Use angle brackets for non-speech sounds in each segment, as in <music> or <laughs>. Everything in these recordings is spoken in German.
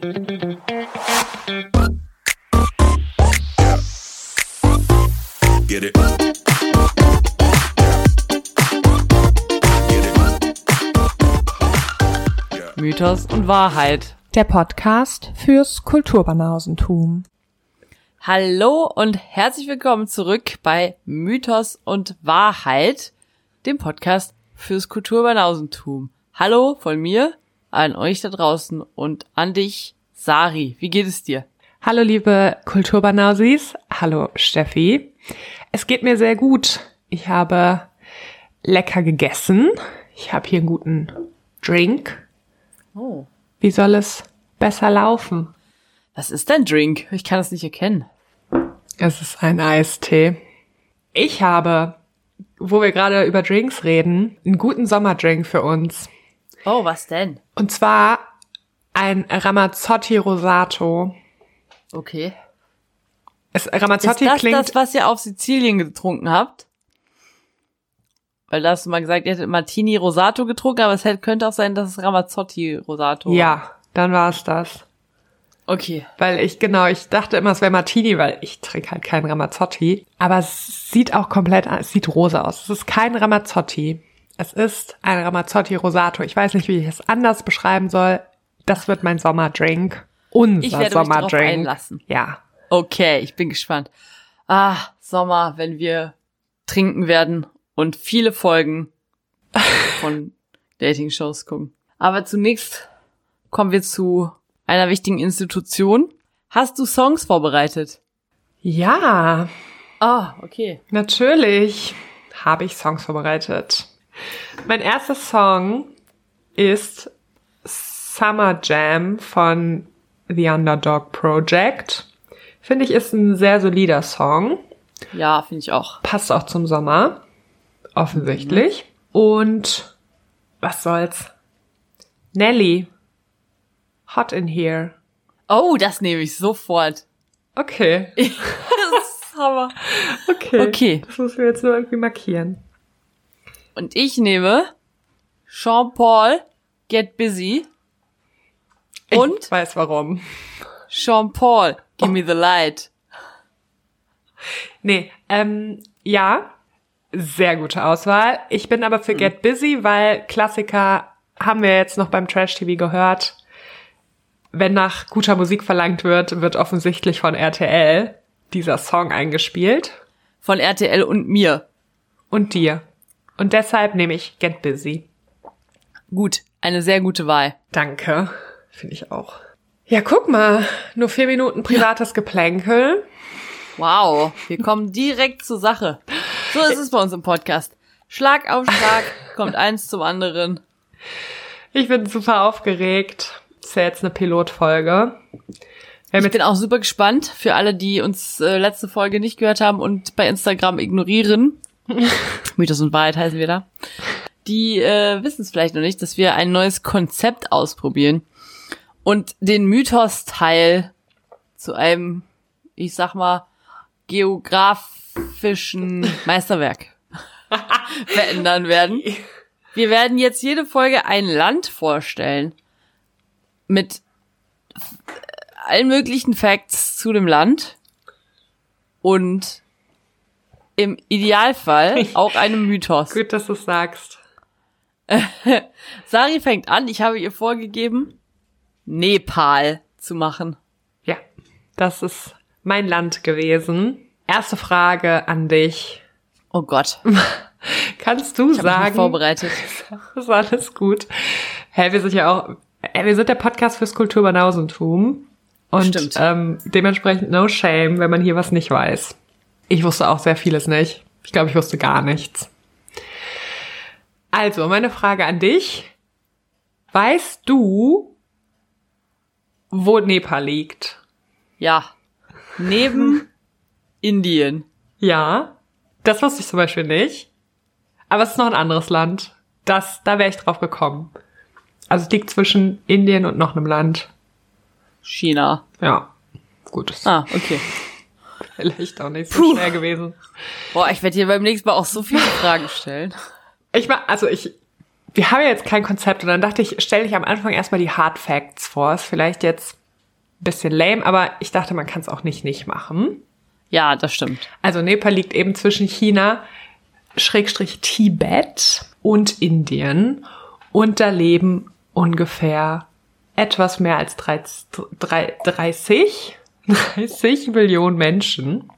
Get it. Mythos und Wahrheit. Der Podcast fürs Kulturbanausentum. Hallo und herzlich willkommen zurück bei Mythos und Wahrheit, dem Podcast fürs Kulturbanausentum. Hallo von mir an euch da draußen und an dich, Sari. Wie geht es dir? Hallo liebe Kulturbanausis. Hallo Steffi. Es geht mir sehr gut. Ich habe lecker gegessen. Ich habe hier einen guten Drink. Oh. Wie soll es besser laufen? Was ist dein Drink? Ich kann es nicht erkennen. Es ist ein Eistee. Ich habe, wo wir gerade über Drinks reden, einen guten Sommerdrink für uns. Oh, was denn? Und zwar ein Ramazzotti Rosato. Okay. Es, Ist Ramazzotti das klingt das, was ihr auf Sizilien getrunken habt? Weil da hast du mal gesagt, ihr hättet Martini Rosato getrunken, aber es hätte- könnte auch sein, dass es Ramazzotti Rosato war. Ja, dann war es das. Okay. Weil ich, genau, ich dachte immer, es wäre Martini, weil ich trinke halt keinen Ramazzotti. Aber es sieht auch komplett, es sieht rosa aus. Es ist kein Ramazzotti. Es ist ein Ramazzotti Rosato. Ich weiß nicht, wie ich es anders beschreiben soll. Das wird mein Sommerdrink. Unser Ich werde mich darauf Sommerdrink. einlassen. Ja. Okay, ich bin gespannt. Ah, Sommer, wenn wir trinken werden und viele Folgen <laughs> von Dating-Shows gucken. Aber zunächst kommen wir zu einer wichtigen Institution. Hast du Songs vorbereitet? Ja, Ah, okay. natürlich habe ich Songs vorbereitet. Mein erster Song ist Summer Jam von The Underdog Project. Finde ich, ist ein sehr solider Song. Ja, finde ich auch. Passt auch zum Sommer. Offensichtlich. Und was soll's? Nelly. Hot in here. Oh, das nehme ich sofort. Okay. <laughs> Das ist Hammer. Okay. Okay. Das müssen wir jetzt nur irgendwie markieren. Und ich nehme Jean-Paul, Get Busy. Und Ich weiß warum. Jean-Paul, Give Me the Light. Nee, ähm, ja. Sehr gute Auswahl. Ich bin aber für Get Busy, weil Klassiker haben wir jetzt noch beim Trash TV gehört. Wenn nach guter Musik verlangt wird, wird offensichtlich von RTL dieser Song eingespielt. Von RTL und mir. Und dir. Und deshalb nehme ich Get Busy. Gut, eine sehr gute Wahl. Danke. Finde ich auch. Ja, guck mal. Nur vier Minuten privates Geplänkel. Wow, wir kommen direkt zur Sache. So ist es bei uns im Podcast. Schlag auf Schlag <laughs> kommt eins zum anderen. Ich bin super aufgeregt. Ist ja jetzt eine Pilotfolge. Ich bin auch super gespannt für alle, die uns äh, letzte Folge nicht gehört haben und bei Instagram ignorieren. <laughs> Mythos und Wahrheit heißen wir da. Die äh, wissen es vielleicht noch nicht, dass wir ein neues Konzept ausprobieren und den Mythos-Teil zu einem, ich sag mal, geografischen Meisterwerk <laughs> verändern werden. Wir werden jetzt jede Folge ein Land vorstellen mit allen möglichen Facts zu dem Land und im Idealfall <laughs> auch einem Mythos. gut, dass du es sagst. <laughs> Sari fängt an. Ich habe ihr vorgegeben, Nepal zu machen. Ja, das ist mein Land gewesen. Erste Frage an dich. Oh Gott, <laughs> Kannst du ich habe mich sagen, vorbereitet. ist alles gut. Hä, wir sind ja auch, äh, wir sind der Podcast fürs Kulturbanausentum. Und Stimmt. ähm, dementsprechend no shame, wenn man hier was nicht weiß. Ich wusste auch sehr vieles nicht. Ich glaube, ich wusste gar nichts. Also, meine Frage an dich. Weißt du, wo Nepal liegt? Ja, neben <laughs> Indien. Ja, das wusste ich zum Beispiel nicht. Aber es ist noch ein anderes Land. Das, da wäre ich drauf gekommen. Also es liegt zwischen Indien und noch einem Land. China. Ja, gut, ist Ah, okay. Vielleicht auch nicht so schwer gewesen. Boah, ich werde dir beim nächsten Mal auch so viele Fragen stellen. Ich war, also ich, wir haben ja jetzt kein Konzept und dann dachte ich, stelle ich am Anfang erstmal die Hard Facts vor. Ist vielleicht jetzt bisschen lame, aber ich dachte, man kann es auch nicht nicht machen. Ja, das stimmt. Also Nepal liegt eben zwischen China, Schrägstrich Tibet und Indien. Und da leben ungefähr etwas mehr als 30, 30, 30 Millionen Menschen.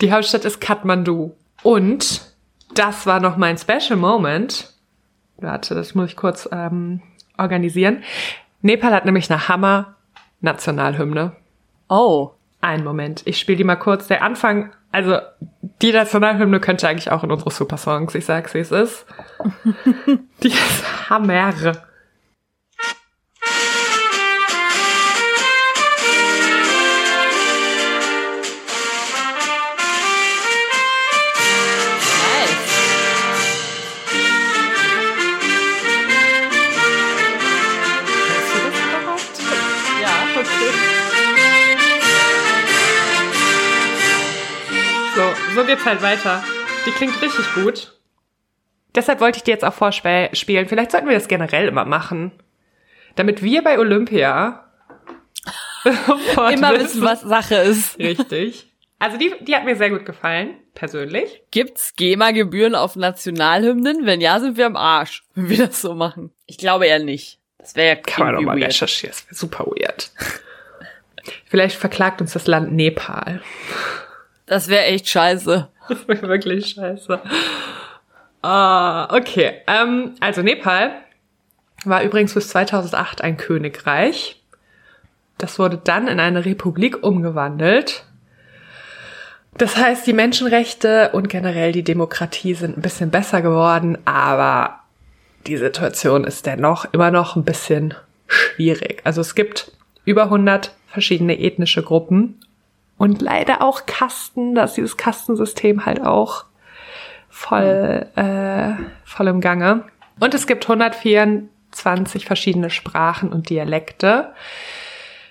Die Hauptstadt ist Kathmandu. Und das war noch mein Special Moment. Warte, das muss ich kurz ähm, organisieren. Nepal hat nämlich eine Hammer-Nationalhymne. Oh. Ein Moment, ich spiele die mal kurz. Der Anfang, also die Nationalhymne könnte eigentlich auch in unsere Supersongs. Ich sag's, wie es ist. <laughs> die ist Hammer. So, geht's halt weiter. Die klingt richtig gut. Deshalb wollte ich dir jetzt auch vorspielen. Vielleicht sollten wir das generell immer machen. Damit wir bei Olympia <laughs> Immer wissen, was Sache ist. Richtig. Also die, die hat mir sehr gut gefallen, persönlich. Gibt's GEMA-Gebühren auf Nationalhymnen? Wenn ja, sind wir am Arsch, wenn wir das so machen. Ich glaube eher nicht. Das wäre ja Kann man doch mal weird. recherchieren. Das wäre super weird. Vielleicht verklagt uns das Land Nepal. Das wäre echt scheiße. Das wäre wirklich scheiße. Ah, okay. Ähm, also Nepal war übrigens bis 2008 ein Königreich. Das wurde dann in eine Republik umgewandelt. Das heißt, die Menschenrechte und generell die Demokratie sind ein bisschen besser geworden, aber die Situation ist dennoch immer noch ein bisschen schwierig. Also es gibt über 100 verschiedene ethnische Gruppen und leider auch Kasten, da ist dieses Kastensystem halt auch voll, äh, voll im Gange. Und es gibt 124 verschiedene Sprachen und Dialekte,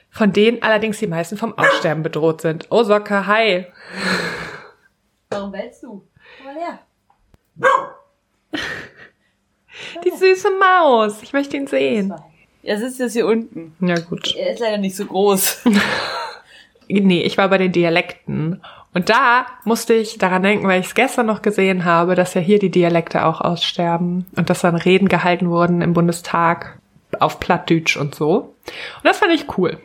von denen allerdings die meisten vom Aussterben bedroht sind. Oh, Socke, hi. Warum willst du? Komm mal her. <laughs> Die süße Maus. Ich möchte ihn sehen. Er sitzt jetzt hier unten. Ja, gut. Er ist leider nicht so groß. <laughs> Nee, ich war bei den Dialekten. Und da musste ich daran denken, weil ich es gestern noch gesehen habe, dass ja hier die Dialekte auch aussterben und dass dann Reden gehalten wurden im Bundestag auf Plattdeutsch und so. Und das fand ich cool.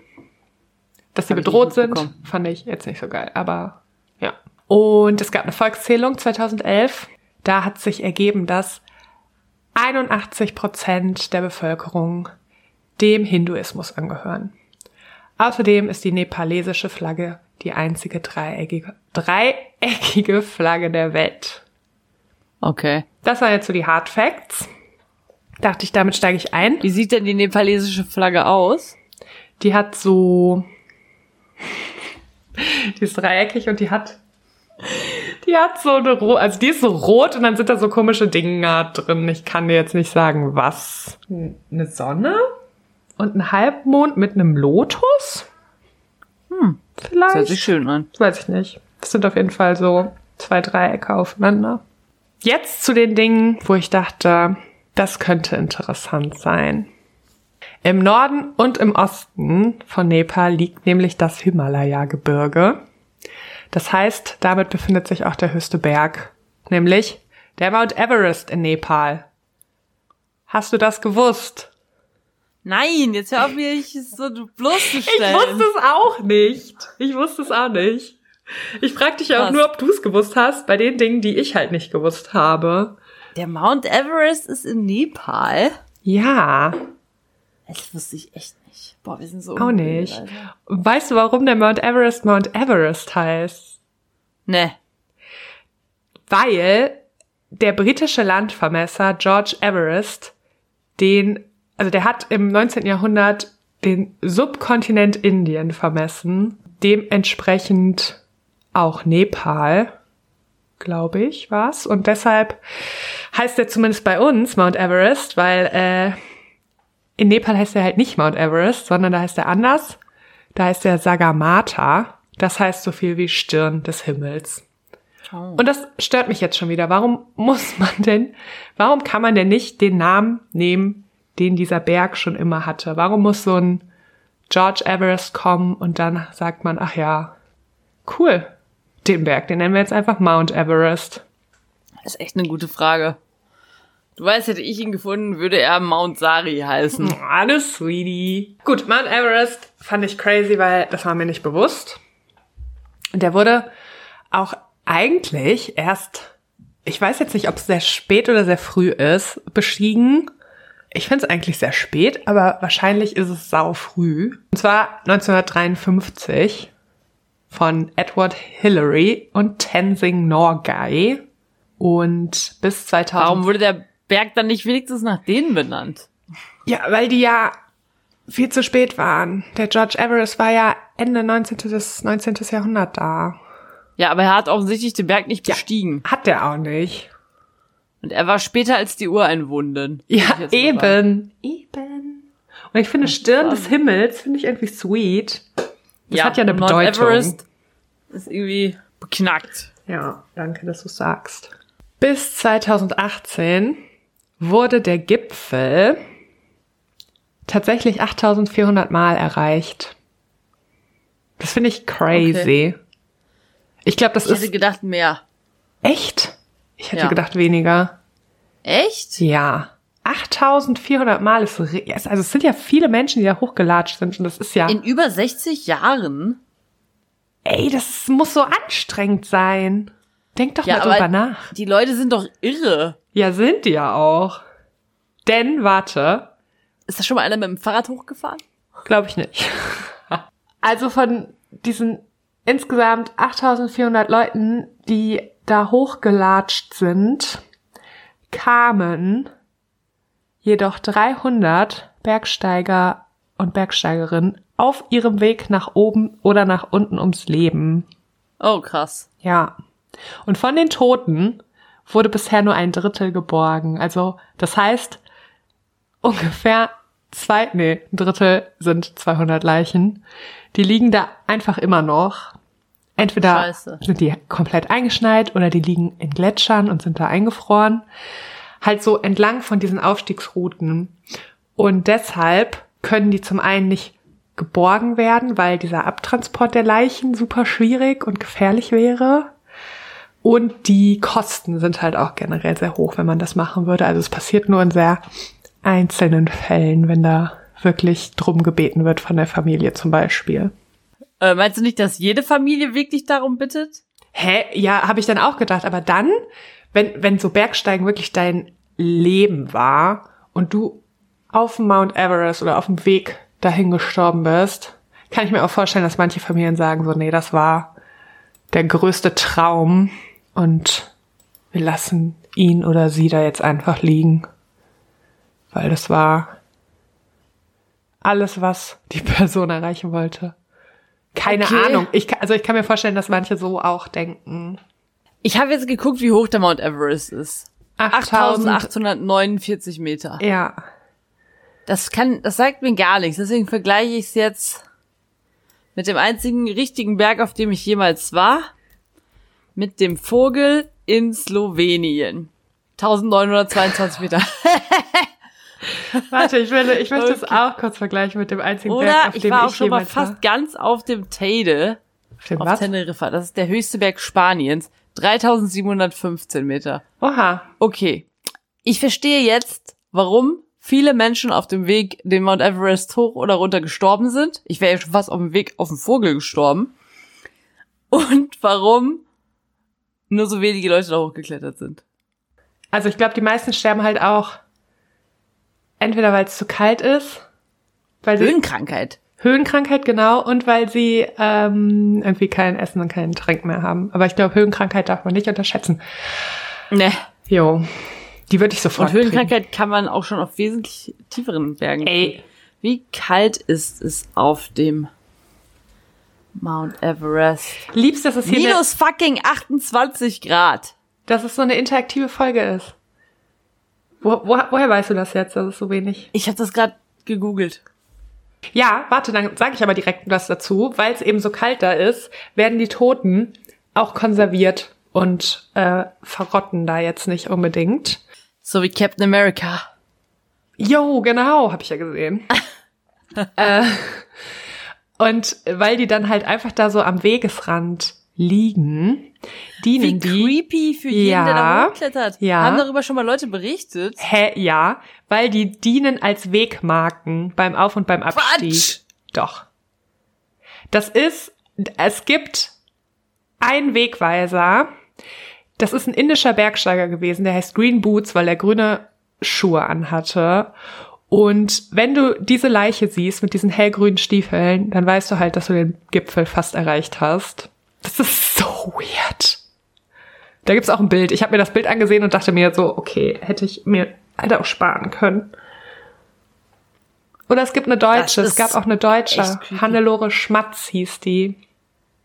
Dass sie bedroht sind, fand ich jetzt nicht so geil, aber ja. Und es gab eine Volkszählung 2011. Da hat sich ergeben, dass 81 Prozent der Bevölkerung dem Hinduismus angehören. Außerdem ist die nepalesische Flagge die einzige dreieckige, dreieckige Flagge der Welt. Okay. Das waren jetzt so die Hard Facts. Dachte ich, damit steige ich ein. Wie sieht denn die nepalesische Flagge aus? Die hat so, <laughs> die ist dreieckig und die hat, die hat so eine, ro- also die ist so rot und dann sind da so komische Dinger drin. Ich kann dir jetzt nicht sagen, was. Eine Sonne und ein Halbmond mit einem Lotus? Hm, Das vielleicht. hört sich schön an. Das weiß ich nicht. Das sind auf jeden Fall so zwei Dreiecke aufeinander. Jetzt zu den Dingen, wo ich dachte, das könnte interessant sein. Im Norden und im Osten von Nepal liegt nämlich das Himalaya-Gebirge. Das heißt, damit befindet sich auch der höchste Berg, nämlich der Mount Everest in Nepal. Hast du das gewusst? Nein, jetzt hör auf mich so bloßzustellen. Ich wusste es auch nicht. Ich wusste es auch nicht. Ich frag dich ja auch nur, ob du es gewusst hast, bei den Dingen, die ich halt nicht gewusst habe. Der Mount Everest ist in Nepal. Ja, Das wusste ich echt nicht. Boah, wir sind so auch nicht. Alter. Weißt du, warum der Mount Everest Mount Everest heißt? Ne. Weil der britische Landvermesser George Everest den, also der hat im 19. Jahrhundert den Subkontinent Indien vermessen, dementsprechend auch Nepal, glaube ich, war's. Und deshalb heißt er zumindest bei uns Mount Everest, weil äh, in Nepal heißt er halt nicht Mount Everest, sondern da heißt er anders. Da heißt er Sagarmatha. Das heißt so viel wie Stirn des Himmels. Oh. Und das stört mich jetzt schon wieder. Warum muss man denn, warum kann man denn nicht den Namen nehmen, den dieser Berg schon immer hatte? Warum muss so ein George Everest kommen und dann sagt man, ach ja, cool, den Berg, den nennen wir jetzt einfach Mount Everest. Das ist echt eine gute Frage. Du weißt, hätte ich ihn gefunden, würde er Mount Sari heißen. <laughs> Alles sweetie. Gut, Mount Everest fand ich crazy, weil das war mir nicht bewusst. Und der wurde auch eigentlich erst, ich weiß jetzt nicht, ob es sehr spät oder sehr früh ist, bestiegen. Ich finde es eigentlich sehr spät, aber wahrscheinlich ist es sau früh. Und zwar 1953 von Edward Hillary und Tenzing Norgay. Und bis 2000. Warum wurde der Berg dann nicht wenigstens nach denen benannt? Ja, weil die ja viel zu spät waren. Der George Everest war ja Ende 19. des 19. Jahrhundert da. Ja, aber er hat offensichtlich den Berg nicht Ja. bestiegen. Hat der auch nicht. Und er war später als die Ureinwohnen. Ja, ich eben. Eben. Und ich finde Stirn des Himmels, finde ich irgendwie sweet. Das hat ja eine Mount Bedeutung. Everest ist irgendwie beknackt. Ja, danke, dass du sagst. Bis 2018 wurde der Gipfel tatsächlich 8400 Mal erreicht. Das finde ich crazy. Ich glaube, das Ich hätte ist gedacht mehr. echt. Ich hätte Ja. gedacht weniger. Echt? Ja. 8400 Mal ist, also es sind ja viele Menschen, die da hochgelatscht sind und das ist ja, In über 60 Jahren? ey, das muss so anstrengend sein. Denk doch Ja, mal drüber nach. die Leute sind doch irre. Ja, sind die ja auch. Denn, warte, Ist da schon mal einer mit dem Fahrrad hochgefahren? glaube ich nicht. <laughs> Also von diesen insgesamt 8400 Leuten, die da hochgelatscht sind, kamen jedoch 300 Bergsteiger und Bergsteigerinnen auf ihrem Weg nach oben oder nach unten ums Leben. Oh, krass. Ja. Und von den Toten wurde bisher nur ein Drittel geborgen. Also, das heißt, ungefähr zwei, nee, ein Drittel sind 200 Leichen. Die liegen da einfach immer noch. Entweder Scheiße. sind die komplett eingeschneit oder die liegen in Gletschern und sind da eingefroren. Halt so entlang von diesen Aufstiegsrouten. Und deshalb können die zum einen nicht geborgen werden, weil dieser Abtransport der Leichen super schwierig und gefährlich wäre. Und die Kosten sind halt auch generell sehr hoch, wenn man das machen würde. Also es passiert nur in sehr einzelnen Fällen, wenn da wirklich drum gebeten wird von der Familie zum Beispiel. Äh, meinst du nicht, dass jede Familie wirklich darum bittet? Hä? Ja, habe ich dann auch gedacht. Aber dann, wenn, wenn so Bergsteigen wirklich dein Leben war und du auf dem Mount Everest oder auf dem Weg dahin gestorben bist, kann ich mir auch vorstellen, dass manche Familien sagen so, nee, das war der größte Traum und wir lassen ihn oder sie da jetzt einfach liegen. Weil das war alles, was die <laughs> Person erreichen wollte. Keine Okay. Ahnung. Ich, also ich kann mir vorstellen, dass manche so auch denken. Ich habe jetzt geguckt, wie hoch der Mount Everest ist. 8000. 8849 Meter. Ja. Das kann, das sagt mir gar nichts. Deswegen vergleiche ich es jetzt mit dem einzigen richtigen Berg, auf dem ich jemals war. Mit dem Vogel in Slowenien. 1922 Meter. <laughs> Warte, ich will, ich möchte es Okay. auch kurz vergleichen mit dem einzigen Oder Berg, auf ich dem war auch ich schon mal fast war. ganz auf dem Teide. Auf dem Auf was? Teneriffa. Das ist der höchste Berg Spaniens. 3715 Meter. Oha. Okay. Ich verstehe jetzt, warum viele Menschen auf dem Weg den Mount Everest hoch oder runter gestorben sind. Ich wäre ja schon fast auf dem Weg auf den Vogel gestorben. Und warum nur so wenige Leute da hochgeklettert sind. Also ich glaube, die meisten sterben halt auch entweder weil es zu kalt ist, weil sie Höhenkrankheit. Höhenkrankheit genau und weil sie ähm, irgendwie kein Essen und keinen Trink mehr haben. Aber ich glaube, Höhenkrankheit darf man nicht unterschätzen. Ne. Jo, die würde ich sofort Und Höhenkrankheit kann man auch schon auf wesentlich tieferen Bergen. kriegen. kriegen. Ey, Wie kalt ist es auf dem Mount Everest? liebst, dass es hier Minus fucking 28 Grad. dass es so eine interaktive Folge ist. Wo, wo, woher weißt du das jetzt, dass es so wenig? Ich habe das gerade gegoogelt. Ja, warte, dann sage ich aber direkt was dazu. Weil es eben so kalt da ist, werden die Toten auch konserviert und äh, verrotten da jetzt nicht unbedingt. So wie Captain America. Jo, genau, habe ich ja gesehen. <laughs> äh, Und weil die dann halt einfach da so am Wegesrand liegen, dienen Wie die. creepy für jeden, der da Ja. hochklettert. Ja. Haben darüber schon mal Leute berichtet? Hä, ja, weil die dienen als Wegmarken beim Auf- und beim Abstieg. Quatsch! Doch. Das ist, es gibt einen Wegweiser. Das ist ein indischer Bergsteiger gewesen, der heißt Green Boots, weil er grüne Schuhe anhatte. Und wenn du diese Leiche siehst mit diesen hellgrünen Stiefeln, dann weißt du halt, dass du den Gipfel fast erreicht hast. Das ist so weird. Da gibt's auch ein Bild. Ich habe mir das Bild angesehen und dachte mir so, okay, hätte ich mir hätte auch sparen können. Oder es gibt eine deutsche, es gab auch eine deutsche. Hannelore Schmatz hieß die.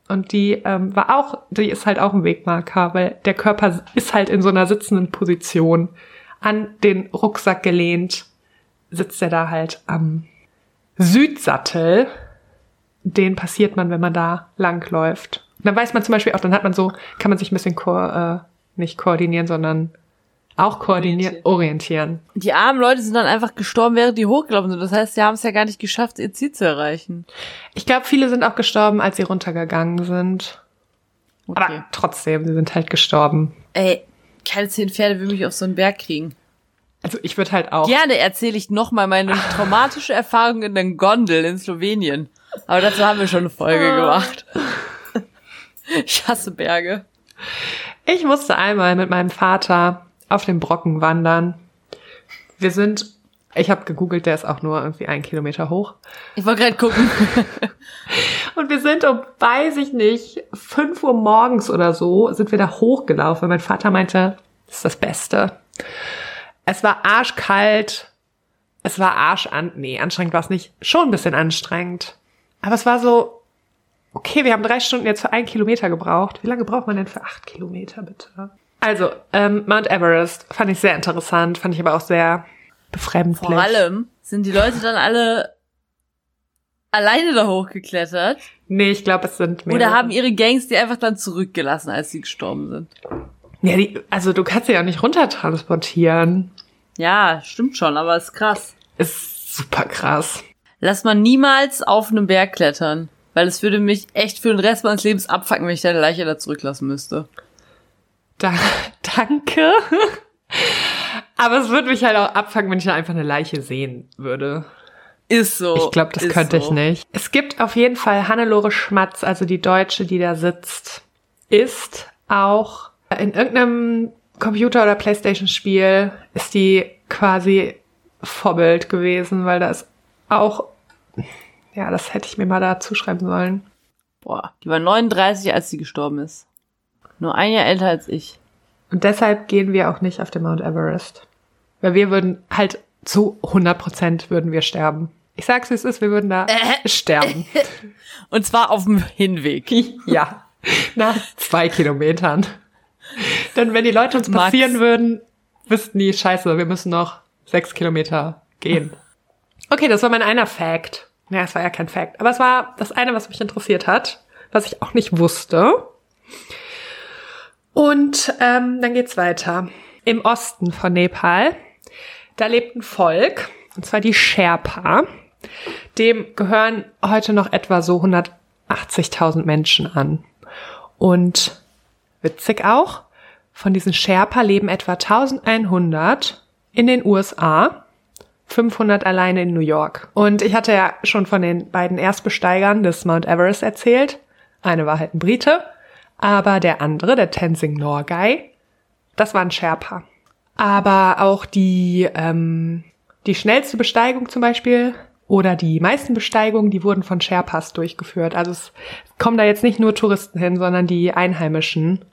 Und die ähm, war auch, die ist halt auch ein Wegmarker, weil der Körper ist halt in so einer sitzenden Position. An den Rucksack gelehnt sitzt er da halt am Südsattel. Den passiert man, wenn man da langläuft. Dann weiß man zum Beispiel auch, dann hat man so, kann man sich ein bisschen ko äh, nicht koordinieren, sondern auch koordinieren, orientieren. Die armen Leute sind dann einfach gestorben, während die hochgelaufen sind. Das heißt, sie haben es ja gar nicht geschafft, ihr Ziel zu erreichen. Ich glaube, viele sind auch gestorben, als sie runtergegangen sind. Okay. Aber trotzdem, sie sind halt gestorben. Ey, keine zehn Pferde will mich auf so einen Berg kriegen. Also ich würde halt auch. Gerne erzähle ich nochmal meine <laughs> traumatische Erfahrung in der Gondel in Slowenien. Aber dazu haben wir schon eine Folge <laughs> gemacht. <laughs> Ich hasse Berge. Ich musste einmal mit meinem Vater auf dem Brocken wandern. Wir sind, ich habe gegoogelt, der ist auch nur irgendwie ein Kilometer hoch. Ich wollte gerade gucken. <laughs> Und wir sind um, weiß ich nicht, 5 Uhr morgens oder so, sind wir da hochgelaufen. Mein Vater meinte, das ist das Beste. Es war arschkalt. Es war arsch an, nee, anstrengend war es nicht. Schon ein bisschen anstrengend. Aber es war so, okay, wir haben drei Stunden jetzt für einen Kilometer gebraucht. Wie lange braucht man denn für acht Kilometer, bitte? Also, ähm, Mount Everest fand ich sehr interessant, fand ich aber auch sehr befremdlich. Vor allem sind die Leute dann alle alleine da hochgeklettert Nee, ich glaube, es sind mehr. oder haben ihre Gangs die einfach dann zurückgelassen, als sie gestorben sind. Ja, die, also du kannst sie ja auch nicht runtertransportieren. Ja, stimmt schon, aber ist krass. Ist super krass. Lass man niemals auf einem Berg klettern. Weil es würde mich echt für den Rest meines Lebens abfacken, wenn ich deine Leiche da zurücklassen müsste. Da, <laughs> danke. Aber es würde mich halt auch abfangen, wenn ich da einfach eine Leiche sehen würde. Ist so. Ich glaube, das könnte ich so. nicht. Es gibt auf jeden Fall Hannelore Schmatz, also die Deutsche, die da sitzt, ist auch in irgendeinem Computer- oder Playstation-Spiel ist die quasi Vorbild gewesen, weil da ist auch, ja, das hätte ich mir mal da zuschreiben sollen. Boah, die war 39, als sie gestorben ist. Nur ein Jahr älter als ich. Und deshalb gehen wir auch nicht auf den Mount Everest. Weil wir würden halt zu 100 Prozent würden wir sterben. Ich sag's, wie es ist, wir würden da sterben. <laughs> Und zwar auf dem Hinweg. <laughs> ja. Nach zwei Kilometern. Denn wenn die Leute uns Max. passieren würden, wüssten die, scheiße, wir müssen noch sechs Kilometer gehen. Okay, das war mein einer Fact. Ja, es war ja kein Fact. Aber es war das eine, was mich interessiert hat, was ich auch nicht wusste. Und ähm, dann geht's weiter. Im Osten von Nepal, da lebt ein Volk, und zwar die Sherpa. Dem gehören heute noch etwa so 180.000 Menschen an. Und witzig auch, von diesen Sherpa leben etwa 1100 in den USA, 500 alleine in New York. Und ich hatte ja schon von den beiden Erstbesteigern des Mount Everest erzählt. Eine war halt ein Brite, aber der andere, der Tenzing Norgay, das war ein Sherpa. Aber auch die, ähm, die schnellste Besteigung zum Beispiel oder die meisten Besteigungen, die wurden von Sherpas durchgeführt. Also es kommen da jetzt nicht nur Touristen hin, sondern die Einheimischen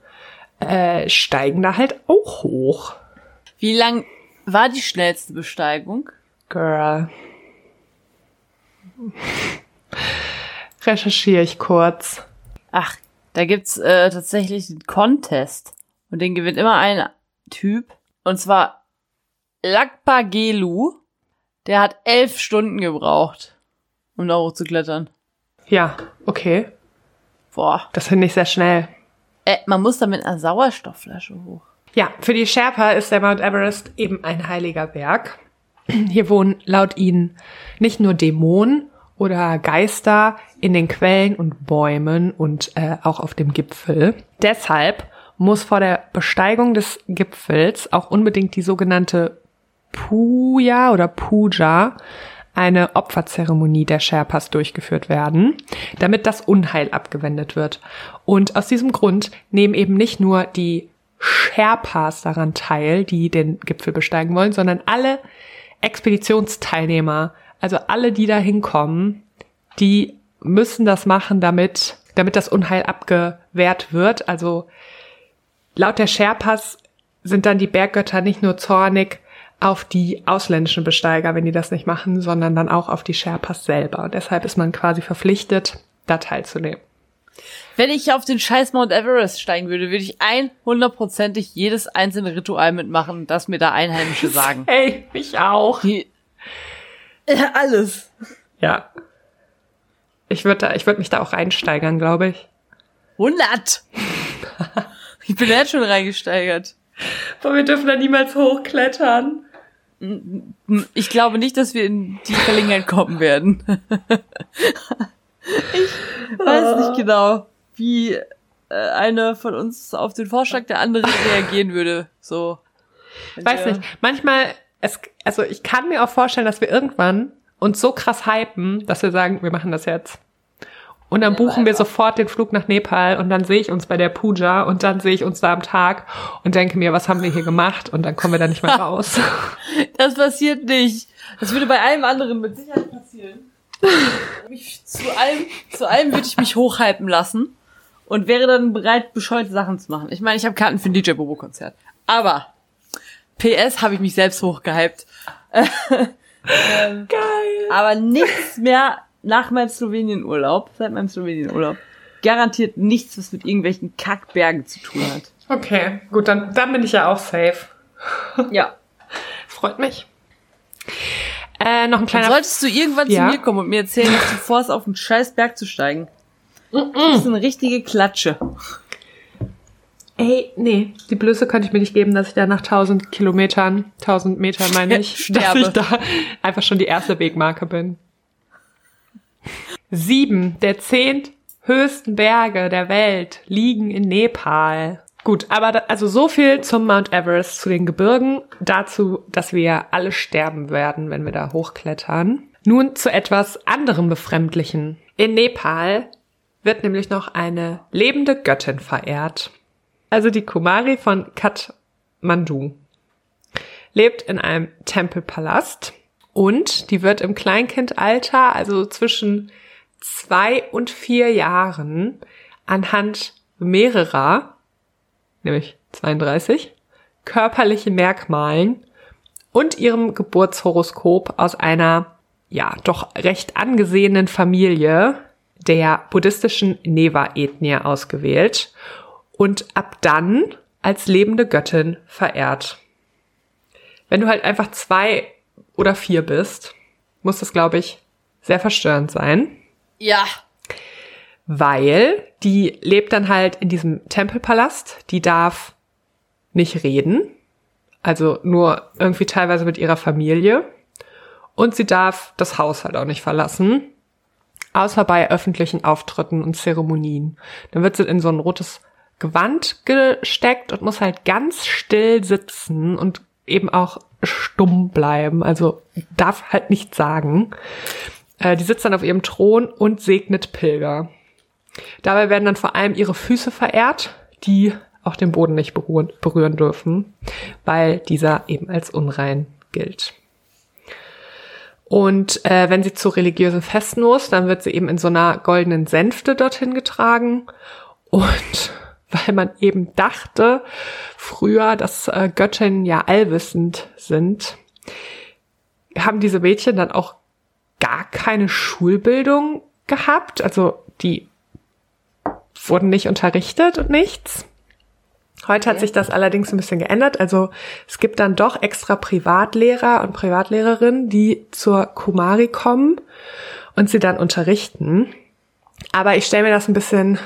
äh, steigen da halt auch hoch. Wie lang war die schnellste Besteigung? Girl. Recherchiere ich kurz. Ach, da gibt's äh, tatsächlich einen Contest. Und den gewinnt immer ein Typ. Und zwar Lakpa Gelu. Der hat elf Stunden gebraucht, um da hochzuklettern. Ja, okay. Boah. Das finde ich sehr schnell. Äh, man muss da mit einer Sauerstoffflasche hoch. Ja, für die Sherpa ist der Mount Everest eben ein heiliger Berg. Hier wohnen laut ihnen nicht nur Dämonen oder Geister in den Quellen und Bäumen und äh, auch auf dem Gipfel. Deshalb muss vor der Besteigung des Gipfels auch unbedingt die sogenannte Puja oder Puja, eine Opferzeremonie der Sherpas durchgeführt werden, damit das Unheil abgewendet wird. Und aus diesem Grund nehmen eben nicht nur die Sherpas daran teil, die den Gipfel besteigen wollen, sondern alle Expeditionsteilnehmer, also alle, die da hinkommen, die müssen das machen, damit, damit das Unheil abgewehrt wird. Also laut der Sherpas sind dann die Berggötter nicht nur zornig auf die ausländischen Besteiger, wenn die das nicht machen, sondern dann auch auf die Sherpas selber. Und deshalb ist man quasi verpflichtet, da teilzunehmen. Wenn ich auf den scheiß Mount Everest steigen würde, würde ich 100%ig jedes einzelne Ritual mitmachen, das mir da Einheimische <laughs> sagen. Hey, mich auch. Die, ja, alles. Ja. Ich würde ich würd mich da auch reinsteigern, glaube ich. 100! <laughs> ich bin jetzt schon reingesteigert. Aber wir dürfen da niemals hochklettern. Ich glaube nicht, dass wir in die Verlegenheit kommen werden. <laughs> ich weiß nicht genau, wie äh, eine von uns auf den Vorschlag der anderen reagieren würde. So. Weiß nicht. Manchmal, es, also ich kann mir auch vorstellen, dass wir irgendwann uns so krass hypen, dass wir sagen, wir machen das jetzt. Und dann buchen wir sofort den Flug nach Nepal und dann sehe ich uns bei der Puja und dann sehe ich uns da am Tag und denke mir, was haben wir hier gemacht? Und dann kommen wir da nicht mehr <laughs> raus. Das passiert nicht. Das würde bei allem anderen mit Sicherheit passieren. Zu allem, zu allem würde ich mich hochhypen lassen und wäre dann bereit, bescheuerte Sachen zu machen. Ich meine, ich habe Karten für ein DJ Bobo Konzert. Aber PS habe ich mich selbst hochgehypt. ähm, <laughs> Geil. Aber nichts mehr nach meinem Slowenien-Urlaub, seit meinem Slowenien-Urlaub, garantiert nichts, was mit irgendwelchen Kackbergen zu tun hat. Okay, gut, dann, dann bin ich ja auch safe. Ja. <laughs> Freut mich. Äh, noch ein kleiner. Dann solltest du irgendwann Ja. zu mir kommen und mir erzählen, dass du vorhast, auf den scheiß Berg zu steigen. Das ist eine richtige Klatsche. Ey, nee, die Blöße könnte ich mir nicht geben, dass ich da nach 1000 Kilometern, 1000 Metern meine <laughs> ich, <laughs> Sterbe. dass ich da einfach schon die erste Wegmarke bin. Sieben der zehn höchsten Berge der Welt liegen in Nepal. Gut, aber da, also so viel zum Mount Everest, zu den Gebirgen, dazu, dass wir alle sterben werden, wenn wir da hochklettern. Nun zu etwas anderem Befremdlichen. In Nepal wird nämlich noch eine lebende Göttin verehrt. Also die Kumari von Kathmandu lebt in einem Tempelpalast und die wird im Kleinkindalter, also zwischen zwei und vier Jahren, anhand mehrerer, nämlich 32, körperliche Merkmalen und ihrem Geburtshoroskop aus einer, ja, doch recht angesehenen Familie der buddhistischen Neva-Ethnie ausgewählt und ab dann als lebende Göttin verehrt. Wenn du halt einfach zwei oder vier bist, muss das, glaube ich, sehr verstörend sein, Ja. Weil die lebt dann halt in diesem Tempelpalast, die darf nicht reden, also nur irgendwie teilweise mit ihrer Familie und sie darf das Haus halt auch nicht verlassen, außer bei öffentlichen Auftritten und Zeremonien. Dann wird sie in so ein rotes Gewand gesteckt und muss halt ganz still sitzen und eben auch stumm bleiben, also darf halt nichts sagen. Äh, die sitzt dann auf ihrem Thron und segnet Pilger. Dabei werden dann vor allem ihre Füße verehrt, die auch den Boden nicht berühren, dürfen, weil dieser eben als unrein gilt. Und äh, wenn sie zu religiösen Festen muss, dann wird sie eben in so einer goldenen Sänfte dorthin getragen. Und <laughs> weil man eben dachte früher, dass äh, Göttinnen ja allwissend sind, haben diese Mädchen dann auch gar keine Schulbildung gehabt. Also die wurden nicht unterrichtet und nichts. Heute hat sich das allerdings ein bisschen geändert. Also es gibt dann doch extra Privatlehrer und Privatlehrerinnen, die zur Kumari kommen und sie dann unterrichten. Aber ich stelle mir das ein bisschen,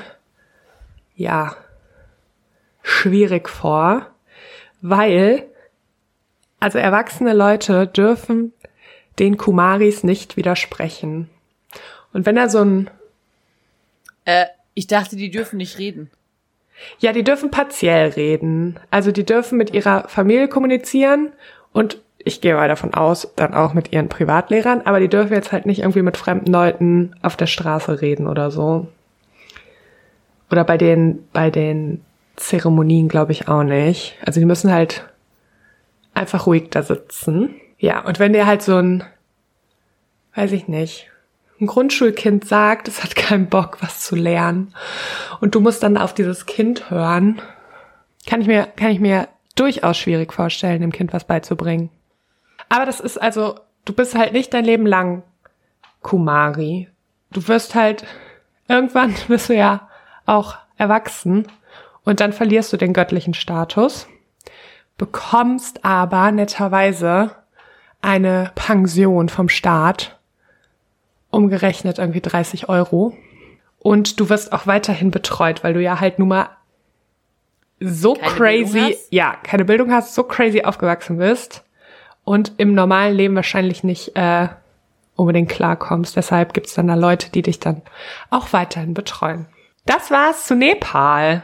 ja, schwierig vor, weil, also erwachsene Leute dürfen den Kumaris nicht widersprechen. Und wenn er so ein, Äh, ich dachte, die dürfen nicht reden. ja, die dürfen partiell reden. Also die dürfen mit ihrer Familie kommunizieren und ich gehe mal davon aus, dann auch mit ihren Privatlehrern, aber die dürfen jetzt halt nicht irgendwie mit fremden Leuten auf der Straße reden oder so. Oder bei den, bei den Zeremonien glaube ich auch nicht. Also die müssen halt einfach ruhig da sitzen. Ja, und wenn dir halt so ein, weiß ich nicht, ein Grundschulkind sagt, es hat keinen Bock, was zu lernen, und du musst dann auf dieses Kind hören, kann ich mir, kann ich mir durchaus schwierig vorstellen, dem Kind was beizubringen. Aber das ist also, du bist halt nicht dein Leben lang Kumari. Du wirst halt, irgendwann <laughs> bist du ja auch erwachsen und dann verlierst du den göttlichen Status, bekommst aber netterweise eine Pension vom Staat, umgerechnet irgendwie 30 Euro. Und du wirst auch weiterhin betreut, weil du ja halt nun mal so Keine crazy, ja, keine Bildung hast, so crazy aufgewachsen bist und im normalen Leben wahrscheinlich nicht äh, unbedingt klarkommst. Deshalb gibt's dann da Leute, die dich dann auch weiterhin betreuen. Das war's zu Nepal.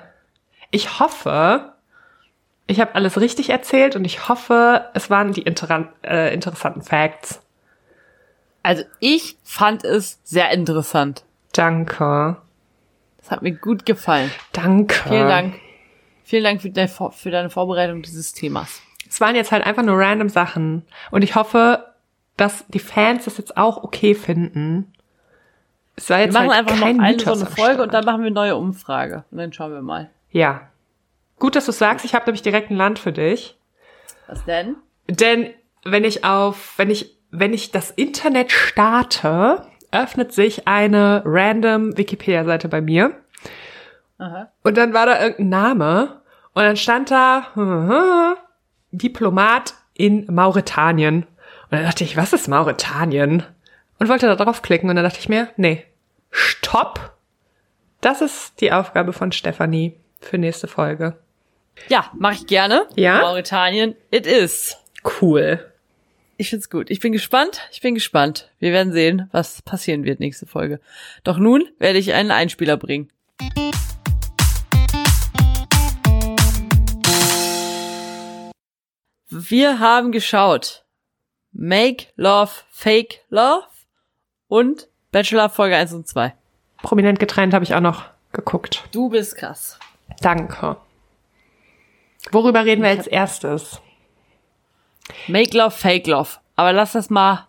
Ich hoffe, ich habe alles richtig erzählt und ich hoffe, es waren die interan- äh, interessanten Facts. Also ich fand es sehr interessant. Danke. Das hat mir gut gefallen. Danke. Vielen Dank. Vielen Dank für deine, Vor- für deine Vorbereitung dieses Themas. Es waren jetzt halt einfach nur random Sachen. Und ich hoffe, dass die Fans das jetzt auch okay finden. Es war Wir jetzt machen halt einfach noch eine so eine Folge und dann machen wir eine neue Umfrage. Und dann schauen wir mal. Ja. Gut, dass du sagst. Ich habe nämlich direkt ein Land für dich. Was denn? Denn wenn ich auf, wenn ich, wenn ich das Internet starte, öffnet sich eine random Wikipedia-Seite bei mir. Aha. Und dann war da irgendein Name und dann stand da <laughs> Diplomat in Mauretanien. Und dann dachte ich, was ist Mauretanien? Und wollte da draufklicken und dann dachte ich mir, nee, stopp. Das ist die Aufgabe von Stefanie für nächste Folge. Ja, mache ich gerne. Ja? Mauretanien, it is. Cool. Ich find's gut. Ich bin gespannt. Ich bin gespannt. Wir werden sehen, was passieren wird nächste Folge. Doch nun werde ich einen Einspieler bringen. Wir haben geschaut. Make Love, Fake Love und Bachelor Folge 1 und 2. Prominent getrennt habe ich auch noch geguckt. Du bist krass. Danke. Worüber reden wir als erstes? Make Love, Fake Love. Aber lass das mal.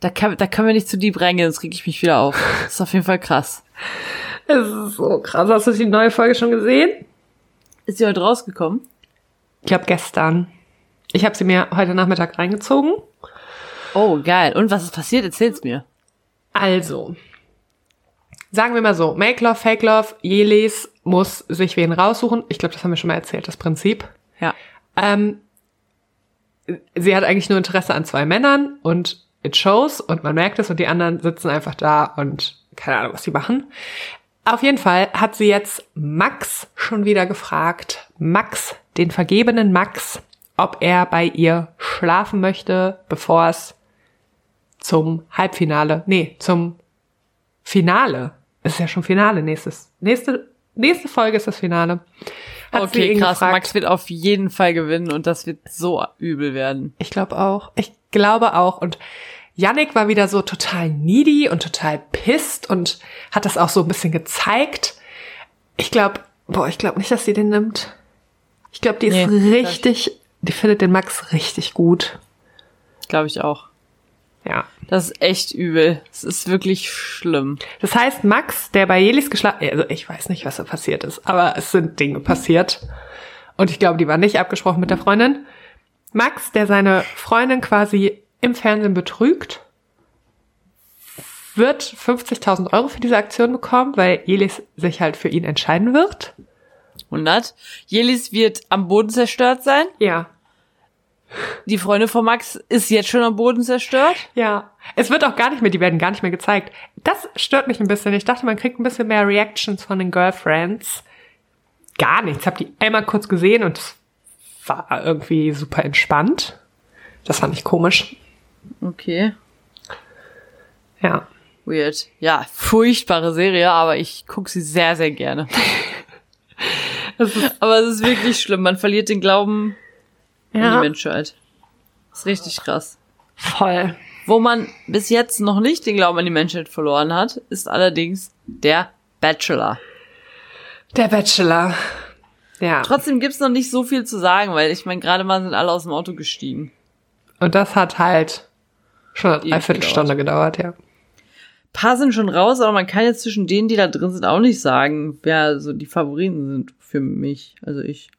Da, kann, da können wir nicht zu deep reingehen, sonst reg ich mich wieder auf. Das ist auf jeden Fall krass. Es ist so krass. Hast du die neue Folge schon gesehen? Ist sie heute rausgekommen? Ich glaube gestern. Ich habe sie mir heute Nachmittag reingezogen. Oh, geil. Und was ist passiert? Erzähl's mir. Also, sagen wir mal so, Make Love, Fake Love, Jelis muss sich wen raussuchen. Ich glaube, das haben wir schon mal erzählt, das Prinzip. Ja. Ähm, sie hat eigentlich nur Interesse an zwei Männern und it shows und man merkt es und die anderen sitzen einfach da und keine Ahnung, was sie machen. Auf jeden Fall hat sie jetzt Max schon wieder gefragt, Max, den vergebenen Max, ob er bei ihr schlafen möchte, bevor es zum Halbfinale, nee, zum Finale. Es ist ja schon Finale nächstes. Nächste, nächste Folge ist das Finale. Okay, krass. gefragt. Max wird auf jeden Fall gewinnen und das wird so übel werden. Ich glaube auch. Ich glaube auch. Und Yannick war wieder so total needy und total pisst und hat das auch so ein bisschen gezeigt. Ich glaube, boah, ich glaube nicht, dass sie den nimmt. Ich glaube, die ist Nee, richtig, die findet den Max richtig gut. Glaube ich auch. Ja. Das ist echt übel. Es ist wirklich schlimm. Das heißt, Max, der bei Jelis geschlafen, also ich weiß nicht, was da passiert ist, aber es sind Dinge passiert. Und ich glaube, die waren nicht abgesprochen mit der Freundin. Max, der seine Freundin quasi im Fernsehen betrügt, wird 50.000 Euro für diese Aktion bekommen, weil Jelis sich halt für ihn entscheiden wird. 100. Jelis wird am Boden zerstört sein. Ja. Die Freundin von Max ist jetzt schon am Boden zerstört. Ja. Es wird auch gar nicht mehr, die werden gar nicht mehr gezeigt. Das stört mich ein bisschen. Ich dachte, man kriegt ein bisschen mehr Reactions von den Girlfriends. Gar nichts. Hab die einmal kurz gesehen und es war irgendwie super entspannt. Das fand ich komisch. Okay. Ja. Weird. Ja, furchtbare Serie, aber ich guck sie sehr, sehr gerne. <laughs> aber es ist wirklich schlimm. Man verliert den Glauben in die Menschheit. Das ist richtig krass. Voll. Wo man bis jetzt noch nicht den Glauben an die Menschheit verloren hat, ist allerdings der Bachelor. Der Bachelor. Ja. Trotzdem gibt's noch nicht so viel zu sagen, weil ich meine, gerade mal sind alle aus dem Auto gestiegen. Und das hat halt schon eine Dreiviertelstunde gedauert, ja. paar sind schon raus, aber man kann jetzt zwischen denen, die da drin sind, auch nicht sagen, wer so die Favoriten sind für mich. Also ich.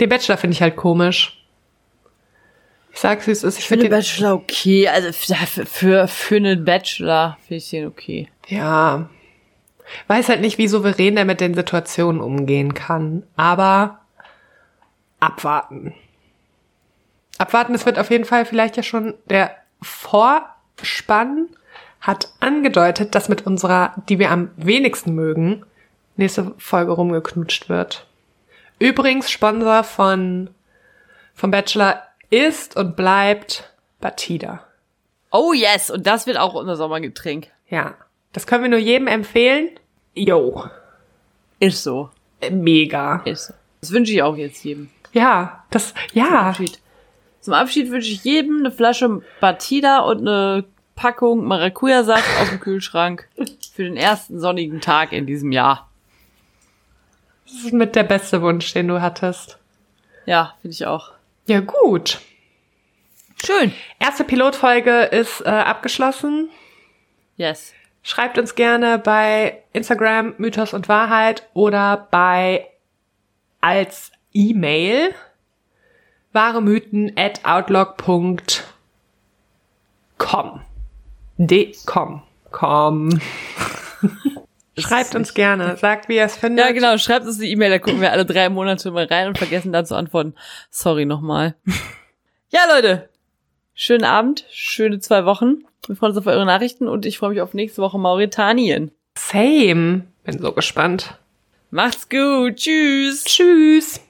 Den Bachelor finde ich halt komisch. Ich sag's, wie es ist. Ich, Ich finde den Bachelor okay. Also für, für, für einen Bachelor finde ich den okay. Ja. Weiß halt nicht, wie souverän der mit den Situationen umgehen kann. Aber abwarten. Abwarten, es wird auf jeden Fall vielleicht ja schon der Vorspann hat angedeutet, dass mit unserer, die wir am wenigsten mögen, nächste Folge rumgeknutscht wird. Übrigens, Sponsor von, vom Bachelor ist und bleibt Batida. Oh yes, und das wird auch unser Sommergetränk. Ja. Das können wir nur jedem empfehlen. Yo. Ist so. Mega. Ist so. Das wünsche ich auch jetzt jedem. Ja, das, Zum ja. Abschied. Zum Abschied wünsche ich jedem eine Flasche Batida und eine Packung Maracuja-Saft aus dem Kühlschrank <laughs> für den ersten sonnigen Tag in diesem Jahr. Das ist mit der beste Wunsch, den du hattest. Ja, finde ich auch. Ja, gut. Schön. Erste Pilotfolge ist äh, abgeschlossen. Yes. Schreibt uns gerne bei Instagram Mythos und Wahrheit oder bei als E-Mail wahremythen at outlook.com. De com. Com. <laughs> Schreibt uns gerne. Sagt, wie ihr es findet. Ja, genau. Schreibt uns eine E-Mail, da gucken wir alle drei Monate mal rein und vergessen dann zu antworten. Sorry nochmal. <laughs> Ja, Leute. Schönen Abend, schöne zwei Wochen. Wir freuen uns auf eure Nachrichten und ich freue mich auf nächste Woche Mauretanien. Same. Bin so gespannt. Macht's gut. Tschüss. Tschüss.